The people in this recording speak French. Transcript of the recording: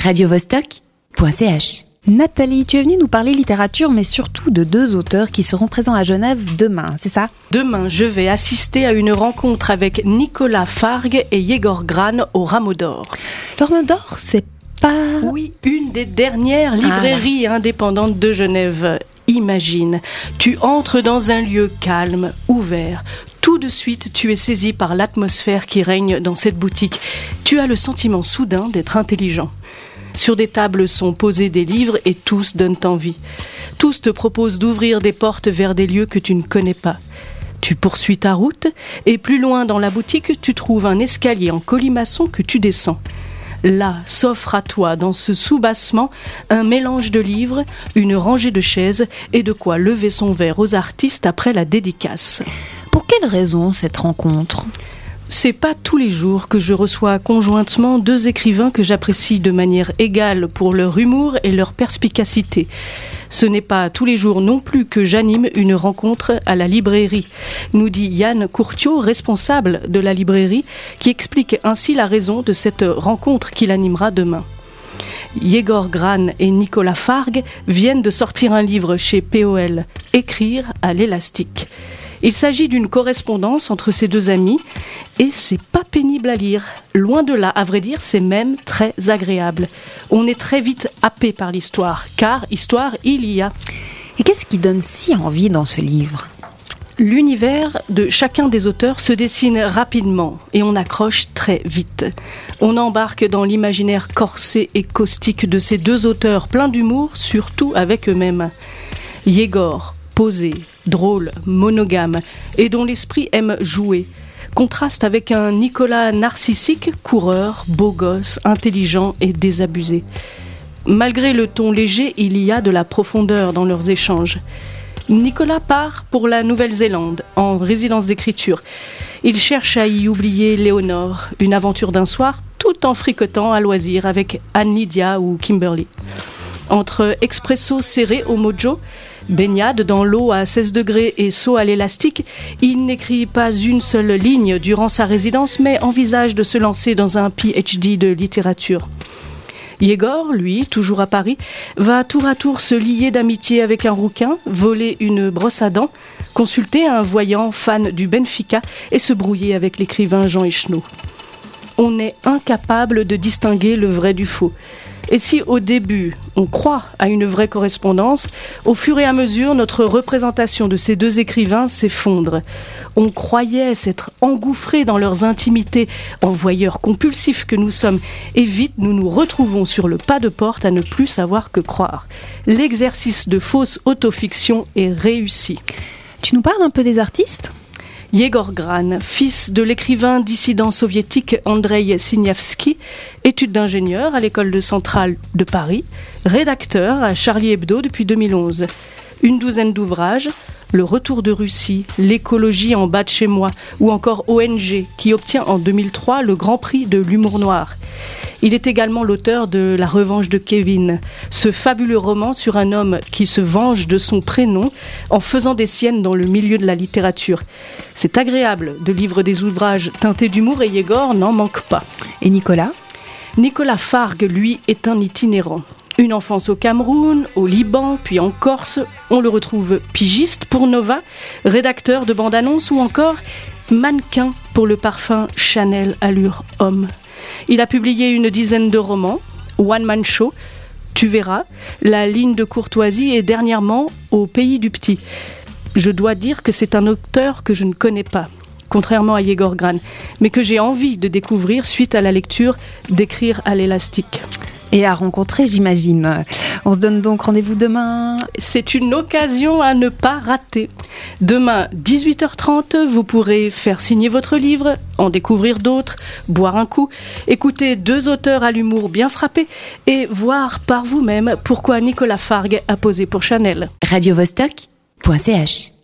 radiovostok.ch. Nathalie, tu es venue nous parler littérature, mais surtout de deux auteurs qui seront présents à Genève demain, c'est ça? Demain, je vais assister à une rencontre avec Nicolas Fargue et Yegor Gran au Rameau d'Or. Le Rameau d'Or, c'est pas... Oui, une des dernières librairies indépendantes de Genève. Imagine, tu entres dans un lieu calme, ouvert. Tout de suite, tu es saisi par l'atmosphère qui règne dans cette boutique. Tu as le sentiment soudain d'être intelligent. Sur des tables sont posés des livres et tous donnent envie. Tous te proposent d'ouvrir des portes vers des lieux que tu ne connais pas. Tu poursuis ta route et plus loin dans la boutique, tu trouves un escalier en colimaçon que tu descends. Là s'offre à toi, dans ce soubassement, un mélange de livres, une rangée de chaises et de quoi lever son verre aux artistes après la dédicace. Pour quelle raison cette rencontre? C'est pas tous les jours que je reçois conjointement deux écrivains que j'apprécie de manière égale pour leur humour et leur perspicacité. Ce n'est pas tous les jours non plus que j'anime une rencontre à la librairie, nous dit Yann Courtiot, responsable de la librairie, qui explique ainsi la raison de cette rencontre qu'il animera demain. Yegor Gran et Nicolas Fargue viennent de sortir un livre chez POL, Écrire à l'élastique. Il s'agit d'une correspondance entre ces deux amis et c'est pas pénible à lire. Loin de là, à vrai dire, c'est même très agréable. On est très vite happé par l'histoire, car histoire il y a. Et qu'est-ce qui donne si envie dans ce livre? L'univers de chacun des auteurs se dessine rapidement et on accroche très vite. On embarque dans l'imaginaire corsé et caustique de ces deux auteurs pleins d'humour, surtout avec eux-mêmes. Yegor, posé, drôle, monogame, et dont l'esprit aime jouer, contraste avec un Nicolas narcissique, coureur, beau gosse, intelligent et désabusé. Malgré le ton léger, il y a de la profondeur dans leurs échanges. Nicolas part pour la Nouvelle-Zélande, en résidence d'écriture. Il cherche à y oublier Léonore, une aventure d'un soir, tout en fricotant à loisir avec Anne Lydia ou Kimberly. Entre expresso serré au mojo, baignade dans l'eau à 16 degrés et saut à l'élastique, il n'écrit pas une seule ligne durant sa résidence, mais envisage de se lancer dans un PhD de littérature. Yegor, lui, toujours à Paris, va tour à tour se lier d'amitié avec un rouquin, voler une brosse à dents, consulter un voyant fan du Benfica et se brouiller avec l'écrivain Jean Echenot. On est incapable de distinguer le vrai du faux. Et si au début on croit à une vraie correspondance, au fur et à mesure notre représentation de ces deux écrivains s'effondre. On croyait s'être engouffrés dans leurs intimités, envoyeurs compulsifs que nous sommes, et vite nous nous retrouvons sur le pas de porte à ne plus savoir que croire. L'exercice de fausse autofiction est réussi. Tu nous parles un peu des artistes? Yegor Gran, fils de l'écrivain dissident soviétique Andrei Signavsky, études d'ingénieur à l'école de centrale de Paris, rédacteur à Charlie Hebdo depuis 2011. Une douzaine d'ouvrages, Le retour de Russie, L'écologie en bas de chez moi ou encore ONG qui obtient en 2003 le Grand Prix de l'humour noir. Il est également l'auteur de La revanche de Kevin, ce fabuleux roman sur un homme qui se venge de son prénom en faisant des siennes dans le milieu de la littérature. C'est agréable de livrer des ouvrages teintés d'humour et Yegor n'en manque pas. Et Nicolas? Nicolas Fargue, lui, est un itinérant. Une enfance au Cameroun, au Liban, puis en Corse. On le retrouve pigiste pour Nova, rédacteur de bande-annonce ou encore mannequin pour le parfum Chanel Allure Homme. Il a publié une dizaine de romans, One Man Show, Tu verras, La ligne de courtoisie et dernièrement Au pays du petit. Je dois dire que c'est un auteur que je ne connais pas, contrairement à Yegor Gran, mais que j'ai envie de découvrir suite à la lecture d'Écrire à l'élastique. Et à rencontrer, j'imagine. On se donne donc rendez-vous demain. C'est une occasion à ne pas rater. Demain, 18h30, vous pourrez faire signer votre livre, en découvrir d'autres, boire un coup, écouter deux auteurs à l'humour bien frappé et voir par vous-même pourquoi Nicolas Fargue a posé pour Chanel. radiovostok.ch